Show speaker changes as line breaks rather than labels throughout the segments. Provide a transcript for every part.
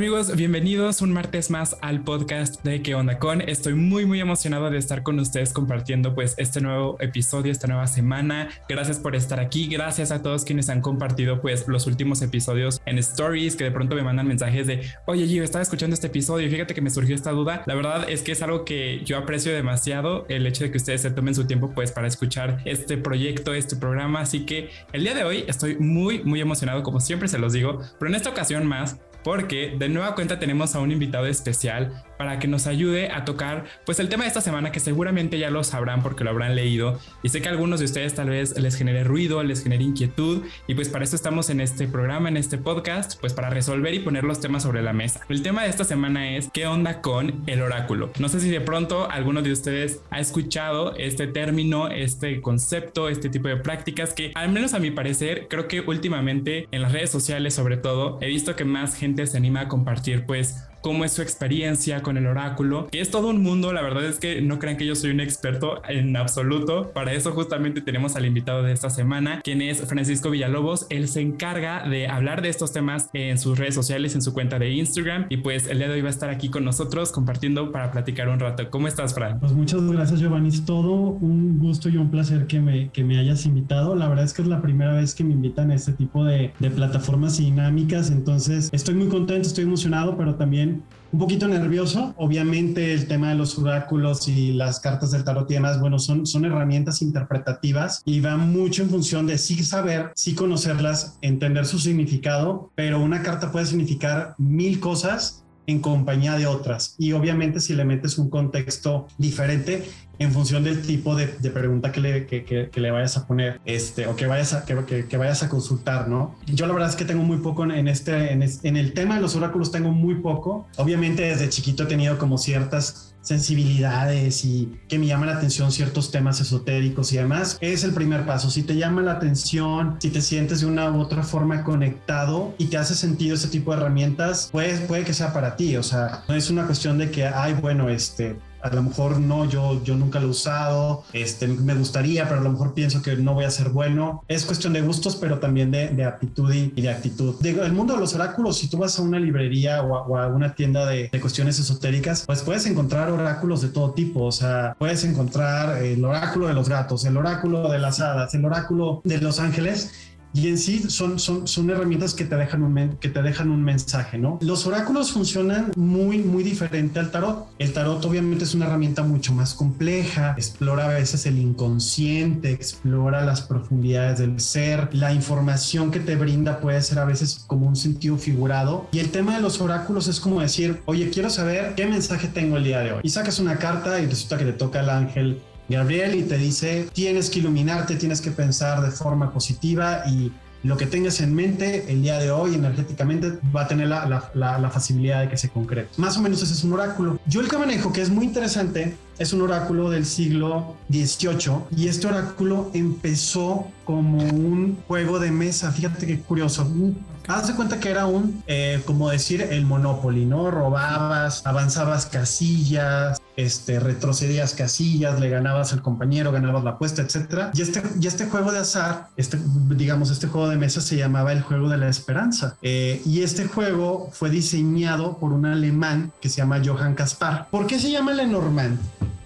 amigos, bienvenidos un martes más al podcast de ¿Qué onda con? Estoy muy muy emocionado de estar con ustedes compartiendo pues este nuevo episodio, esta nueva semana. Gracias por estar aquí, gracias a todos quienes han compartido pues los últimos episodios en stories, que de pronto me mandan mensajes de, oye Gio, estaba escuchando este episodio y fíjate que me surgió esta duda. La verdad es que es algo que yo aprecio demasiado, el hecho de que ustedes se tomen su tiempo pues para escuchar este proyecto, este programa. Así que el día de hoy estoy muy muy emocionado como siempre se los digo, pero en esta ocasión más porque de nueva cuenta tenemos a un invitado especial para que nos ayude a tocar pues el tema de esta semana que seguramente ya lo sabrán porque lo habrán leído y sé que a algunos de ustedes tal vez les genere ruido, les genere inquietud y pues para eso estamos en este programa, en este podcast, pues para resolver y poner los temas sobre la mesa. El tema de esta semana es ¿qué onda con el oráculo? No sé si de pronto alguno de ustedes ha escuchado este término, este concepto, este tipo de prácticas que al menos a mi parecer creo que últimamente en las redes sociales sobre todo he visto que más gente se anima a compartir pues cómo es su experiencia con el oráculo, que es todo un mundo, la verdad es que no crean que yo soy un experto en absoluto, para eso justamente tenemos al invitado de esta semana, quien es Francisco Villalobos, él se encarga de hablar de estos temas en sus redes sociales, en su cuenta de Instagram, y pues el día de hoy va a estar aquí con nosotros compartiendo para platicar un rato. ¿Cómo estás, Fran?
Pues muchas gracias, Giovanni, es todo un gusto y un placer que me, que me hayas invitado, la verdad es que es la primera vez que me invitan a este tipo de, de plataformas dinámicas, entonces estoy muy contento, estoy emocionado, pero también un poquito nervioso. Obviamente el tema de los oráculos y las cartas del tarot y demás, bueno, son, son herramientas interpretativas y va mucho en función de sí saber, sí conocerlas, entender su significado, pero una carta puede significar mil cosas en compañía de otras. Y obviamente si le metes un contexto diferente, en función del tipo de, pregunta que le, vayas a poner este, o que vayas a, que, vayas a consultar, ¿no? Yo la verdad es que tengo muy poco en, este, en, en el tema de los oráculos, tengo muy poco. Obviamente desde chiquito he tenido como ciertas sensibilidades y que me llaman la atención ciertos temas esotéricos y demás, es el primer paso. Si te llama la atención, si te sientes de una u otra forma conectado y te hace sentido ese tipo de herramientas, pues puede que sea para ti. O sea, no es una cuestión de que, ay, bueno, este, a lo mejor no, yo, yo nunca lo he usado, este, me gustaría, pero a lo mejor pienso que no voy a ser bueno. Es cuestión de gustos, pero también de, de aptitud y, de actitud. Digo, el mundo de los oráculos, si tú vas a una librería o a, una tienda de, de, cuestiones esotéricas, pues puedes encontrar oráculos de todo tipo. O sea, puedes encontrar el oráculo de los gatos, el oráculo de las hadas, el oráculo de los ángeles y en sí son, son, son herramientas que te, dejan un, que te dejan un mensaje, ¿no? Los oráculos funcionan muy, muy diferente al tarot. El tarot obviamente es una herramienta mucho más compleja, explora a veces el inconsciente, explora las profundidades del ser, la información que te brinda puede ser a veces como un sentido figurado. Y el tema de los oráculos es como decir, oye, quiero saber qué mensaje tengo el día de hoy. Y sacas una carta y resulta que te toca el ángel Gabriel y te dice, tienes que iluminarte, tienes que pensar de forma positiva y lo que tengas en mente el día de hoy energéticamente va a tener la, facilidad de que se concrete. Más o menos ese es un oráculo. Yo el que que es muy interesante, es un oráculo del siglo XVIII y este oráculo empezó como un juego de mesa. Fíjate qué curioso. Haz de cuenta que era un, eh, como decir, el Monopoly, ¿no? Robabas, avanzabas casillas, este, retrocedías casillas, le ganabas al compañero, ganabas la apuesta, etcétera. Y este, y este juego de azar, este, digamos, este juego de mesa se llamaba el juego de la esperanza. Eh, y este juego fue diseñado por un alemán que se llama Johann Caspar. ¿Por qué se llama Lenormand?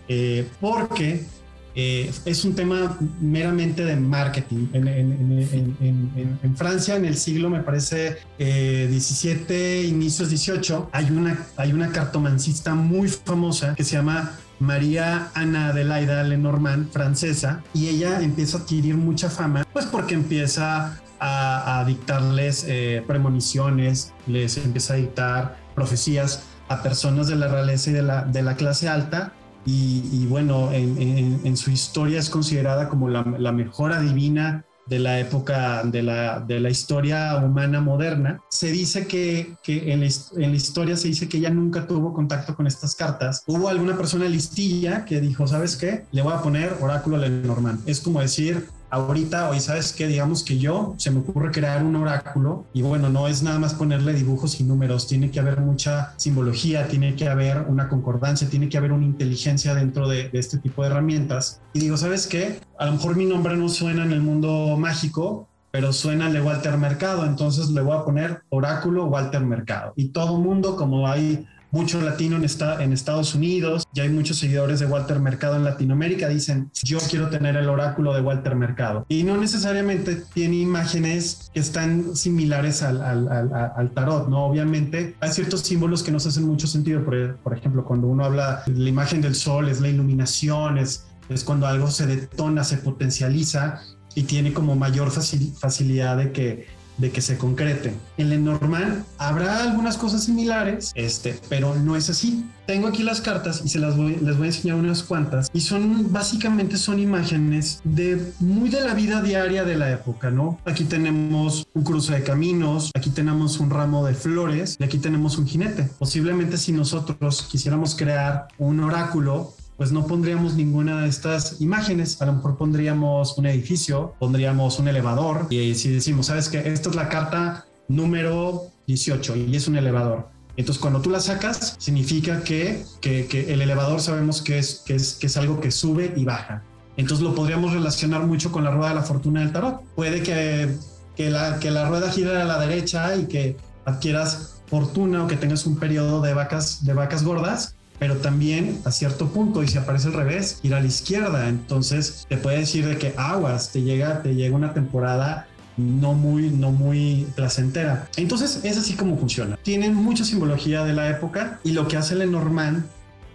Eh, porque eh, es un tema meramente de marketing. En, Francia, en el siglo, me parece, 17, eh, inicios 18, hay una, hay una cartomancista muy famosa que se llama María Ana Adelaida Lenormand, francesa, y ella empieza a adquirir mucha fama, pues porque empieza a, dictarles eh, premoniciones, les empieza a dictar profecías a personas de la realeza y de la, de la clase alta y, bueno, en, su historia es considerada como la, mejor adivina de la época de la, de la, historia humana moderna. Se dice que, en, la, en, la, historia se dice que ella nunca tuvo contacto con estas cartas. Hubo alguna persona listilla que dijo, ¿sabes qué? Le voy a poner oráculo Lenormand. Es como decir, ahorita, hoy sabes que digamos que yo se me ocurre crear un oráculo y bueno, no es nada más ponerle dibujos y números, tiene que haber mucha simbología, tiene que haber una concordancia, tiene que haber una inteligencia dentro de, este tipo de herramientas. Y digo, ¿sabes qué? A lo mejor mi nombre no suena en el mundo mágico, pero suena de Walter Mercado, entonces le voy a poner Oráculo Walter Mercado. Y todo mundo, como hay mucho latino en, en Estados Unidos, ya hay muchos seguidores de Walter Mercado en Latinoamérica, dicen, yo quiero tener el oráculo de Walter Mercado. Y no necesariamente tiene imágenes que están similares al, al, tarot, ¿no? Obviamente hay ciertos símbolos que nos hacen mucho sentido, por, ejemplo, cuando uno habla de la imagen del sol, es la iluminación, es, es cuando algo se detona, se potencializa y tiene como mayor facilidad de que de que se concrete. En Lenormand habrá algunas cosas similares, este, pero no es así. Tengo aquí las cartas y se las voy, les voy a enseñar unas cuantas y son básicamente son imágenes de muy de la vida diaria de la época, ¿no? Aquí tenemos un cruce de caminos, aquí tenemos un ramo de flores y aquí tenemos un jinete. Posiblemente si nosotros quisiéramos crear un oráculo pues no pondríamos ninguna de estas imágenes. A lo mejor pondríamos un edificio, pondríamos un elevador y si decimos, sabes que esta es la carta número 18 y es un elevador. Entonces, cuando tú la sacas, significa que, que, el elevador sabemos que es, que, es, que es algo que sube y baja. Entonces, lo podríamos relacionar mucho con la rueda de la fortuna del tarot. Puede que, que, la, que la rueda gire a la derecha y que adquieras fortuna o que tengas un periodo de vacas, de vacas gordas, pero también a cierto punto y si aparece al revés ir a la izquierda. Entonces te puede decir de que aguas te llega te llega una temporada no muy no muy placentera. Entonces es así como funciona. Tienen mucha simbología de la época y lo que hace Lenormand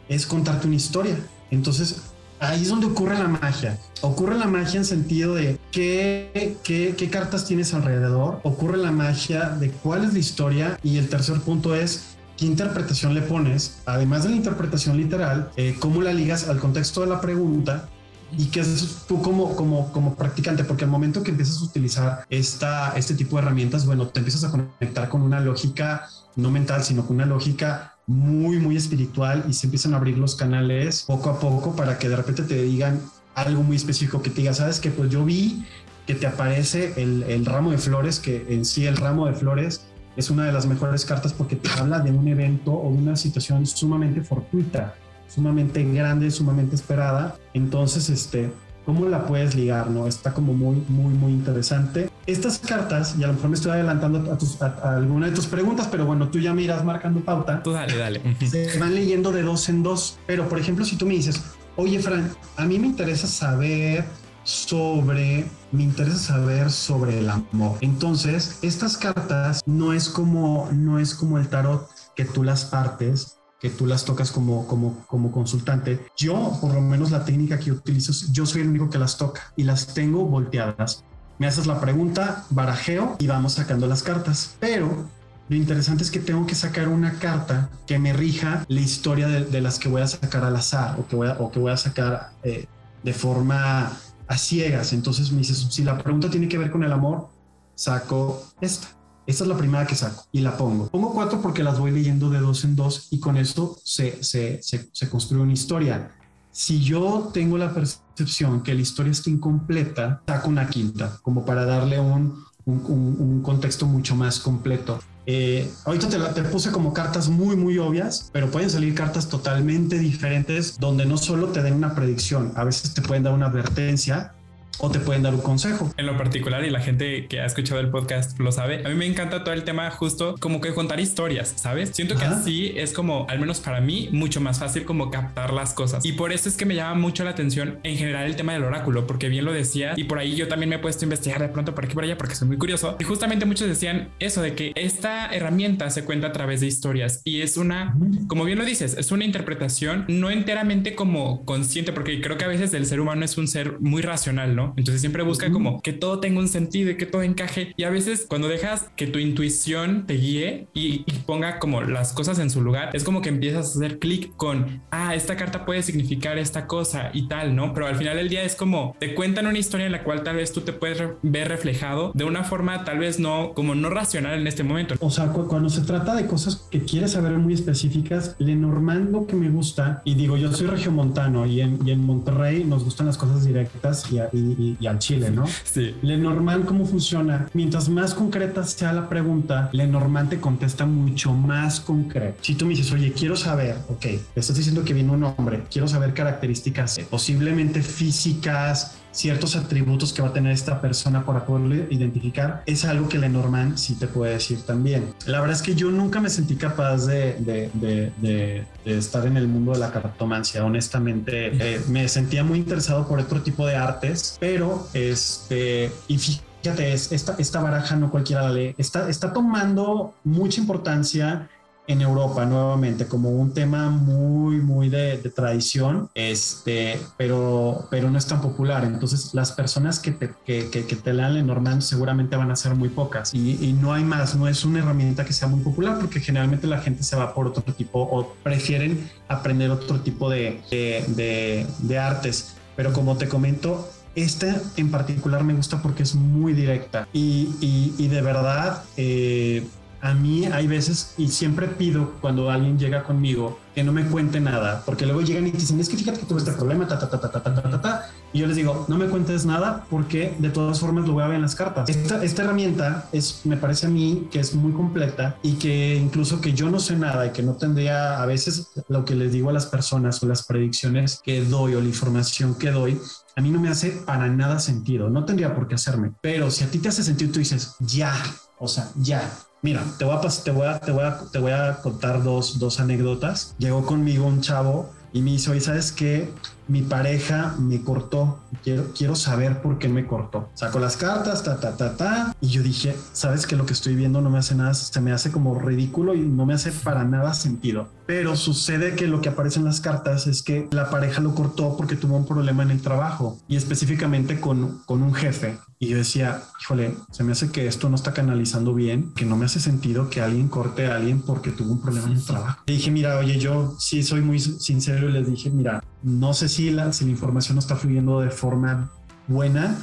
es contarte una historia. Entonces ahí es donde ocurre la magia. Ocurre la magia en sentido de qué, qué, qué, cartas tienes alrededor, ocurre la magia de cuál es la historia. Y el tercer punto es qué interpretación le pones, además de la interpretación literal, eh, cómo la ligas al contexto de la pregunta y qué es tú como, como, como practicante, porque al momento que empiezas a utilizar esta, este tipo de herramientas, bueno, te empiezas a conectar con una lógica no mental, sino con una lógica muy, muy espiritual y se empiezan a abrir los canales poco a poco para que de repente te digan algo muy específico que te diga, sabes que pues yo vi que te aparece el, el ramo de flores, que en sí el ramo de flores es una de las mejores cartas porque te habla de un evento o de una situación sumamente fortuita, sumamente grande, sumamente esperada. Entonces, este, ¿cómo la puedes ligar? ¿no? Está como muy, muy, muy interesante. Estas cartas, y a lo mejor me estoy adelantando a, tus, alguna de tus preguntas, pero bueno, tú ya miras marcando pauta.
Tú dale, dale.
Se van leyendo de dos en dos. Pero, por ejemplo, si tú me dices, oye, Fran, a mí me interesa saber sobre, me interesa saber sobre el amor. Entonces, estas cartas no es como, no es como el tarot que tú las partes que tú las tocas como, como, como consultante. Yo, por lo menos la técnica que utilizo, yo soy el único que las toca y las tengo volteadas. Me haces la pregunta, barajeo y vamos sacando las cartas. Pero lo interesante es que tengo que sacar una carta que me rija la historia de, las que voy a sacar al azar o que voy a, o que voy a sacar eh, de forma a ciegas. Entonces me dices, si la pregunta tiene que ver con el amor, saco esta. Esta es la primera que saco y la pongo. Pongo cuatro porque las voy leyendo de dos en dos y con eso se, se, se, construye una historia. Si yo tengo la percepción que la historia está incompleta, saco una quinta, como para darle un, un, un contexto mucho más completo. Eh, ahorita te, te puse como cartas muy, muy obvias, pero pueden salir cartas totalmente diferentes donde no solo te den una predicción, a veces te pueden dar una advertencia o te pueden dar un consejo.
En lo particular, y la gente que ha escuchado el podcast lo sabe, a mí me encanta todo el tema justo como que contar historias, ¿sabes? Siento que así es como, al menos para mí, mucho más fácil como captar las cosas. Y por eso es que me llama mucho la atención en general el tema del oráculo, porque bien lo decía, y por ahí yo también me he puesto a investigar de pronto por aquí por allá, porque soy muy curioso. Y justamente muchos decían eso de que esta herramienta se cuenta a través de historias y es una, como bien lo dices, es una interpretación no enteramente como consciente, porque creo que a veces el ser humano es un ser muy racional, ¿no? Entonces siempre busca como que todo tenga un sentido y que todo encaje. Y a veces cuando dejas que tu intuición te guíe y, ponga como las cosas en su lugar, es como que empiezas a hacer clic con, ah, esta carta puede significar esta cosa y tal, ¿no? Pero al final del día es como te cuentan una historia en la cual tal vez tú te puedes ver reflejado de una forma tal vez no como no racional en este momento.
O sea, cuando se trata de cosas que quieres saber muy específicas, Lenormand lo que me gusta, y digo, yo soy regiomontano y en, y en Monterrey nos gustan las cosas directas y, y y, y, al chile, ¿no?
Sí.
Lenormand, ¿cómo funciona? Mientras más concreta sea la pregunta, Lenormand te contesta mucho más concreto. Si tú me dices, oye, quiero saber, ok, estás diciendo que viene un hombre, quiero saber características posiblemente físicas, ciertos atributos que va a tener esta persona para poderle identificar, es algo que Lenormand sí te puede decir también. La verdad es que yo nunca me sentí capaz de, de, de, de estar en el mundo de la cartomancia. Honestamente, eh, me sentía muy interesado por otro tipo de artes, pero este, y fíjate, esta, esta baraja no cualquiera la lee, está, está tomando mucha importancia en Europa nuevamente como un tema muy, muy de, tradición, este, pero, pero no es tan popular. Entonces, las personas que te, que, que, te lean Lenormand seguramente van a ser muy pocas y, y, no hay más, no es una herramienta que sea muy popular porque generalmente la gente se va por otro tipo o prefieren aprender otro tipo de, de, de artes. Pero como te comento, esta en particular me gusta porque es muy directa y, y, y de verdad eh, a mí hay veces y siempre pido cuando alguien llega conmigo que no me cuente nada, porque luego llegan y dicen, es que fíjate que tuve este problema, ta, ta, ta, ta, ta, ta, ta, ta, y yo les digo, no me cuentes nada porque de todas formas lo voy a ver en las cartas. Esta, esta herramienta es, me parece a mí que es muy completa y que incluso que yo no sé nada y que no tendría a veces lo que les digo a las personas o las predicciones que doy o la información que doy, a mí no me hace para nada sentido, no tendría por qué hacerme, pero si a ti te hace sentido, tú dices, ya, o sea, ya, Mira, te voy a, te voy a, te voy a, te voy a contar dos, dos anécdotas. Llegó conmigo un chavo y me hizo, y sabes que mi pareja me cortó, quiero, quiero saber por qué me cortó. Saco las cartas, ta, ta, ta, ta, y yo dije, sabes que lo que estoy viendo no me hace nada, se me hace como ridículo y no me hace para nada sentido. Pero sucede que lo que aparece en las cartas es que la pareja lo cortó porque tuvo un problema en el trabajo y específicamente con, con un jefe. Y yo decía, híjole, se me hace que esto no está canalizando bien, que no me hace sentido que alguien corte a alguien porque tuvo un problema en el trabajo. Y dije, mira, oye, yo sí soy muy sincero y les dije, mira, no sé si la, si la información no está fluyendo de forma buena,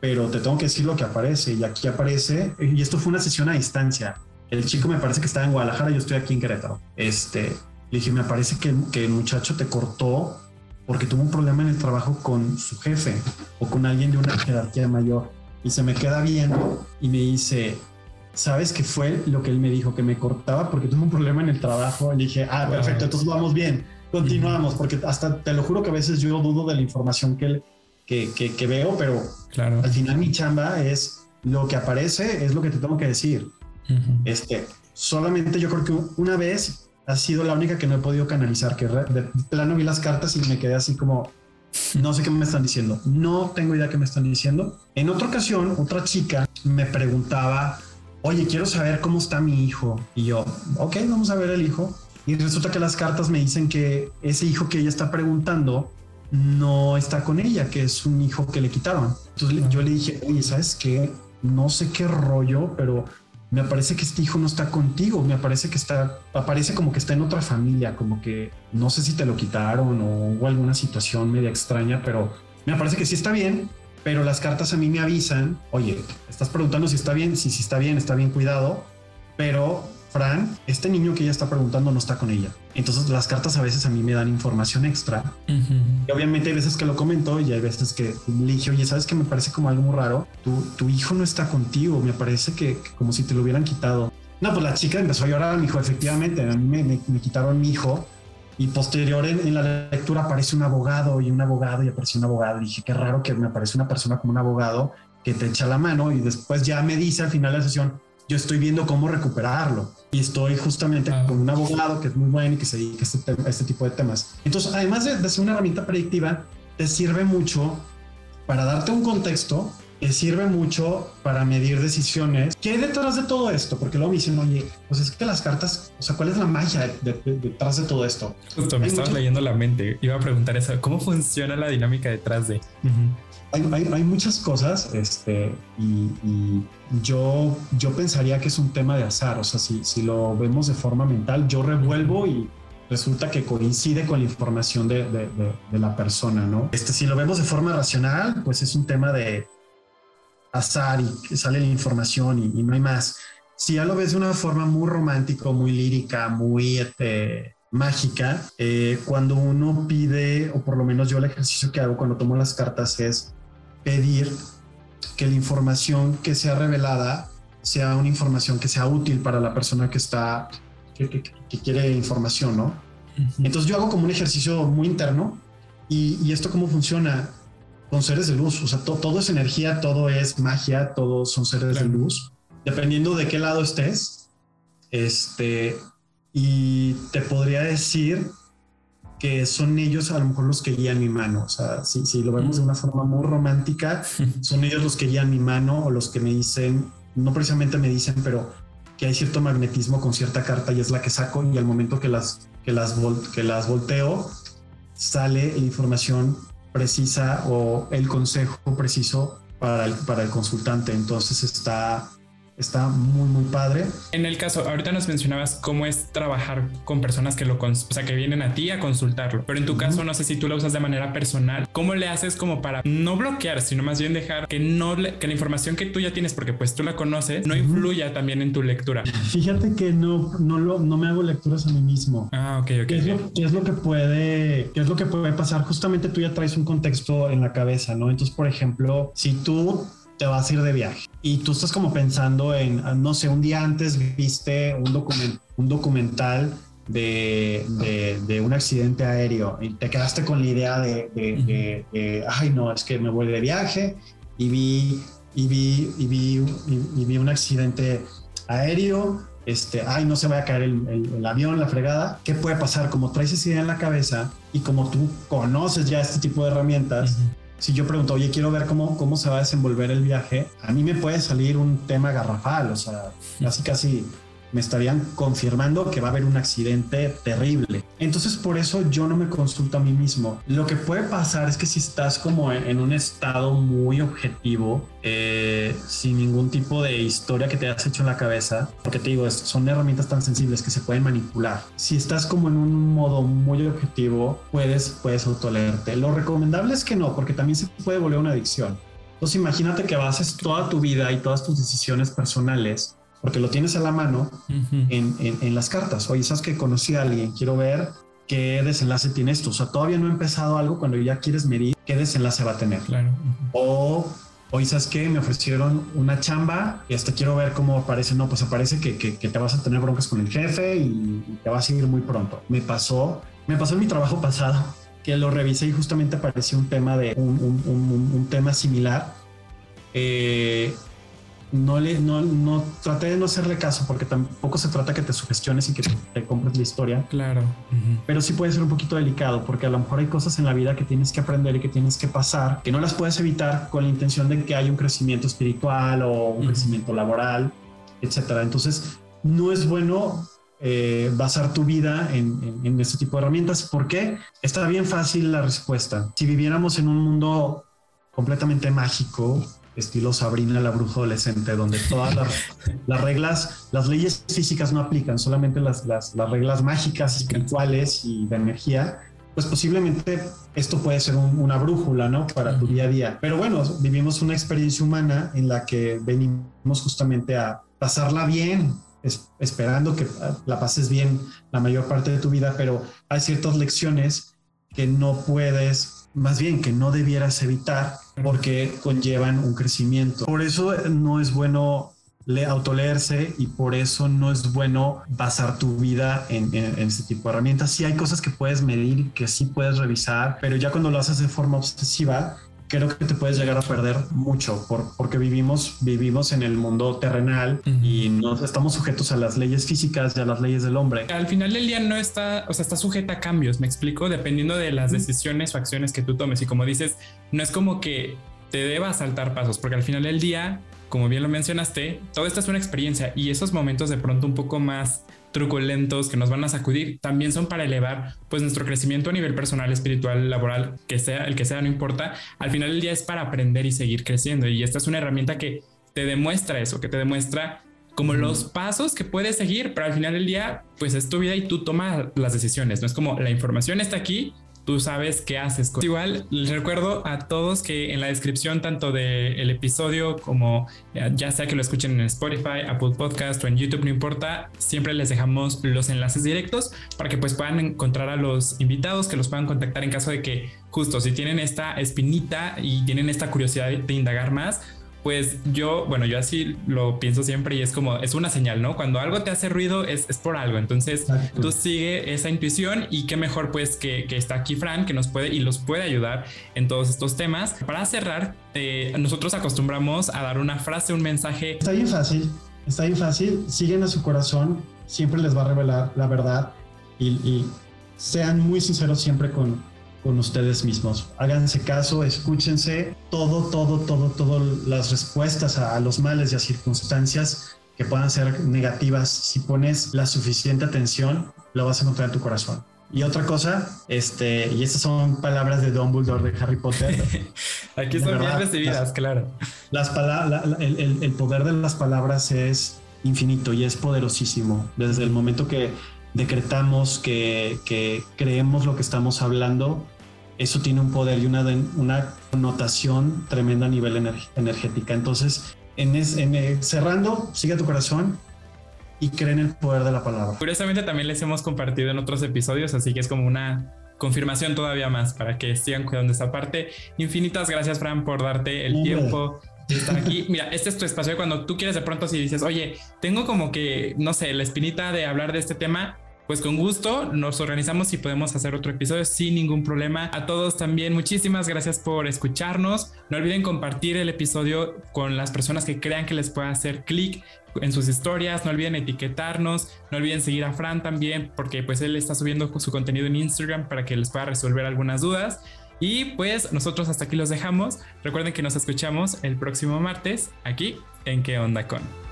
pero te tengo que decir lo que aparece. Y aquí aparece, y esto fue una sesión a distancia. El chico me parece que estaba en Guadalajara, yo estoy aquí en Querétaro. Este, le dije, me parece que, que el muchacho te cortó porque tuvo un problema en el trabajo con su jefe o con alguien de una jerarquía mayor. Y se me queda viendo y me dice, ¿sabes qué fue lo que él me dijo? Que me cortaba porque tuvo un problema en el trabajo. Y dije, ah, perfecto, entonces vamos bien, continuamos, porque hasta te lo juro que a veces yo dudo de la información que, que, que, que veo, pero
claro.
al final mi chamba es lo que aparece, es lo que te tengo que decir. Uh -huh. Este, solamente yo creo que una vez ha sido la única que no he podido canalizar, que de plano vi las cartas y me quedé así como, no sé qué me están diciendo, no tengo idea qué me están diciendo. En otra ocasión, otra chica me preguntaba, oye, quiero saber cómo está mi hijo. Y yo, ok, vamos a ver el hijo. Y resulta que las cartas me dicen que ese hijo que ella está preguntando no está con ella, que es un hijo que le quitaron. Entonces yo le dije, oye, ¿sabes qué? No sé qué rollo, pero me parece que este hijo no está contigo, me parece que está, aparece como que está en otra familia, como que no sé si te lo quitaron o hubo alguna situación media extraña, pero me parece que sí está bien, pero las cartas a mí me avisan, oye, estás preguntando si está bien, si, si está bien, está bien cuidado, pero Fran, este niño que ella está preguntando no está con ella. Entonces las cartas a veces a mí me dan información extra. Uh -huh. Y obviamente hay veces que lo comento y hay veces que le dije, oye, ¿sabes que me parece como algo muy raro? Tu, tu hijo no está contigo, me parece que, que, como si te lo hubieran quitado. No, pues la chica empezó a llorar, me dijo, efectivamente, a mí me, me, me quitaron mi hijo. Y posterior en, en, la lectura aparece un abogado y un abogado y apareció un abogado. Y dije, qué raro que me aparece una persona como un abogado que te echa la mano y después ya me dice al final de la sesión, yo estoy viendo cómo recuperarlo y estoy justamente ah. con un abogado que es muy bueno y que se dedica a este, a este tipo de temas. Entonces, además de, de, ser una herramienta predictiva, te sirve mucho para darte un contexto, te sirve mucho para medir decisiones. ¿Qué hay detrás de todo esto? Porque luego me dicen, oye, pues es que las cartas, o sea, ¿cuál es la magia de, de, detrás de todo esto?
Justo, me estabas mucho... leyendo la mente. Iba a preguntar eso, ¿cómo funciona la dinámica detrás de? Uh -huh
hay, hay, hay, muchas cosas este, y, y, yo, yo pensaría que es un tema de azar, o sea, si, si lo vemos de forma mental, yo revuelvo y resulta que coincide con la información de, de, de, de la persona, ¿no? Este, si lo vemos de forma racional, pues es un tema de azar y sale la información y, y no hay más. Si ya lo ves de una forma muy romántica, muy lírica, muy... Este, mágica, eh, cuando uno pide, o por lo menos yo el ejercicio que hago cuando tomo las cartas es pedir que la información que sea revelada sea una información que sea útil para la persona que está, que, quiere información, ¿no? Entonces yo hago como un ejercicio muy interno y, esto cómo funciona con seres de luz, o sea, todo es energía, todo es magia, todos son seres de luz, dependiendo de qué lado estés, este, y te podría decir que son ellos a lo mejor los que guían mi mano. O sea, si, si lo vemos de una forma muy romántica, son ellos los que guían mi mano o los que me dicen, no precisamente me dicen, pero que hay cierto magnetismo con cierta carta y es la que saco y al momento que las, que las, que las volteo, sale la información precisa o el consejo preciso para el, para el consultante. Entonces está está muy, muy padre.
En el caso, ahorita nos mencionabas cómo es trabajar con personas que lo, o sea, que vienen a ti a consultarlo, pero en tu caso no sé si tú lo usas de manera personal. ¿Cómo le haces como para no bloquear, sino más bien dejar que no que la información que tú ya tienes, porque pues tú la conoces, no influya también en tu lectura?
Fíjate que no, no lo, no me hago lecturas a mí mismo.
Ah, ok, ok.
¿Qué es, lo, qué es lo que puede, qué es lo que puede pasar? Justamente tú ya traes un contexto en la cabeza, ¿no? Entonces, por ejemplo, si tú te vas a ir de viaje. Y tú estás como pensando en, no sé, un día antes viste un, document, un documental de, de, un accidente aéreo y te quedaste con la idea de, ay no, es que me voy de viaje y vi, y vi, y vi, y, vi un accidente aéreo, este, ay no se va a caer el, el, avión, la fregada, ¿qué puede pasar? Como traes esa idea en la cabeza y como tú conoces ya este tipo de herramientas, si yo pregunto, oye, quiero ver cómo, cómo se va a desenvolver el viaje, a mí me puede salir un tema garrafal, o sea, casi casi me estarían confirmando que va a haber un accidente terrible. Entonces por eso yo no me consulto a mí mismo. Lo que puede pasar es que si estás como en, un estado muy objetivo, eh, sin ningún tipo de historia que te has hecho en la cabeza, porque te digo, son herramientas tan sensibles que se pueden manipular. Si estás como en un modo muy objetivo, puedes, puedes autoleerte. Lo recomendable es que no, porque también se puede volver una adicción. Entonces imagínate que bases toda tu vida y todas tus decisiones personales porque lo tienes a la mano en, las cartas. Oye, sabes que conocí a alguien, quiero ver qué desenlace tiene esto. O sea, todavía no ha empezado algo cuando ya quieres medir qué desenlace va a tener. Claro. O, oye, sabes que me ofrecieron una chamba y hasta quiero ver cómo aparece. No, pues aparece que, te vas a tener broncas con el jefe y, te vas a ir muy pronto. Me pasó, me pasó en mi trabajo pasado que lo revisé y justamente apareció un tema de un, un tema similar. Eh, no le no, no traté de no hacerle caso porque tampoco se trata que te sugestiones y que te, compres la historia.
Claro.
Pero sí puede ser un poquito delicado porque a lo mejor hay cosas en la vida que tienes que aprender y que tienes que pasar que no las puedes evitar con la intención de que haya un crecimiento espiritual o un crecimiento laboral, etcétera. Entonces, no es bueno eh, basar tu vida en, en, este tipo de herramientas. ¿Por qué? Está bien fácil la respuesta. Si viviéramos en un mundo completamente mágico, estilo Sabrina la bruja adolescente, donde todas las, reglas, las leyes físicas no aplican, solamente las, las, reglas mágicas, espirituales y de energía, pues posiblemente esto puede ser una brújula, ¿no? Para tu día a día. Pero bueno, vivimos una experiencia humana en la que venimos justamente a pasarla bien, esperando que la pases bien la mayor parte de tu vida, pero hay ciertas lecciones que no puedes, más bien que no debieras evitar porque conllevan un crecimiento. Por eso no es bueno autoleerse y por eso no es bueno basar tu vida en, este tipo de herramientas. Sí hay cosas que puedes medir, que sí puedes revisar, pero ya cuando lo haces de forma obsesiva, creo que te puedes llegar a perder mucho por, porque vivimos, vivimos en el mundo terrenal y no estamos sujetos a las leyes físicas y a las leyes del hombre.
Al final del día no está, o sea, está sujeta a cambios, me explico, dependiendo de las decisiones o acciones que tú tomes. Y como dices, no es como que te debas saltar pasos, porque al final del día, como bien lo mencionaste, todo esto es una experiencia y esos momentos de pronto un poco más truculentos que nos van a sacudir, también son para elevar pues nuestro crecimiento a nivel personal, espiritual, laboral, que sea el que sea, no importa. Al final del día es para aprender y seguir creciendo y esta es una herramienta que te demuestra eso, que te demuestra como los pasos que puedes seguir, pero al final del día pues es tu vida y tú tomas las decisiones, no es como la información está aquí tú sabes qué haces. Igual les recuerdo a todos que en la descripción tanto del episodio como eh, ya sea que lo escuchen en Spotify, Apple Podcast o en YouTube, no importa, siempre les dejamos los enlaces directos para que pues puedan encontrar a los invitados, que los puedan contactar en caso de que justo si tienen esta espinita y tienen esta curiosidad de indagar más, pues yo, bueno, yo así lo pienso siempre y es como, es una señal, ¿no? Cuando algo te hace ruido es, por algo, entonces tú sigue esa intuición y qué mejor pues que, está aquí Fran, que nos puede y los puede ayudar en todos estos temas. Para cerrar, eh, nosotros acostumbramos a dar una frase, un mensaje.
Está bien fácil, está bien fácil, siguen a su corazón, siempre les va a revelar la verdad y sean muy sinceros siempre con, con ustedes mismos. Háganse caso, escúchense todo, todo, todo, todas las respuestas a, los males y a circunstancias que puedan ser negativas. Si pones la suficiente atención, lo vas a encontrar en tu corazón. Y otra cosa, este, y estas son palabras de Dumbledore de Harry Potter.
Aquí son bien recibidas, claro.
Las el, el poder de las palabras es infinito y es poderosísimo. Desde el momento que decretamos que, creemos lo que estamos hablando, eso tiene un poder y una, una connotación tremenda a nivel energética. Entonces, en, eh, cerrando, sigue tu corazón y cree en el poder de la palabra.
Curiosamente también les hemos compartido en otros episodios, así que es como una confirmación todavía más para que sigan cuidando esa parte. Infinitas gracias, Fran, por darte el tiempo de estar aquí. Mira, este es tu espacio cuando tú quieres de pronto si dices, oye, tengo como que, no sé, la espinita de hablar de este tema, pues con gusto nos organizamos y podemos hacer otro episodio sin ningún problema. A todos también muchísimas gracias por escucharnos. No olviden compartir el episodio con las personas que crean que les pueda hacer clic en sus historias, no olviden etiquetarnos, no olviden seguir a Fran también porque pues él está subiendo su contenido en Instagram para que les pueda resolver algunas dudas. Y pues nosotros hasta aquí los dejamos. Recuerden que nos escuchamos el próximo martes aquí en ¿Qué onda con?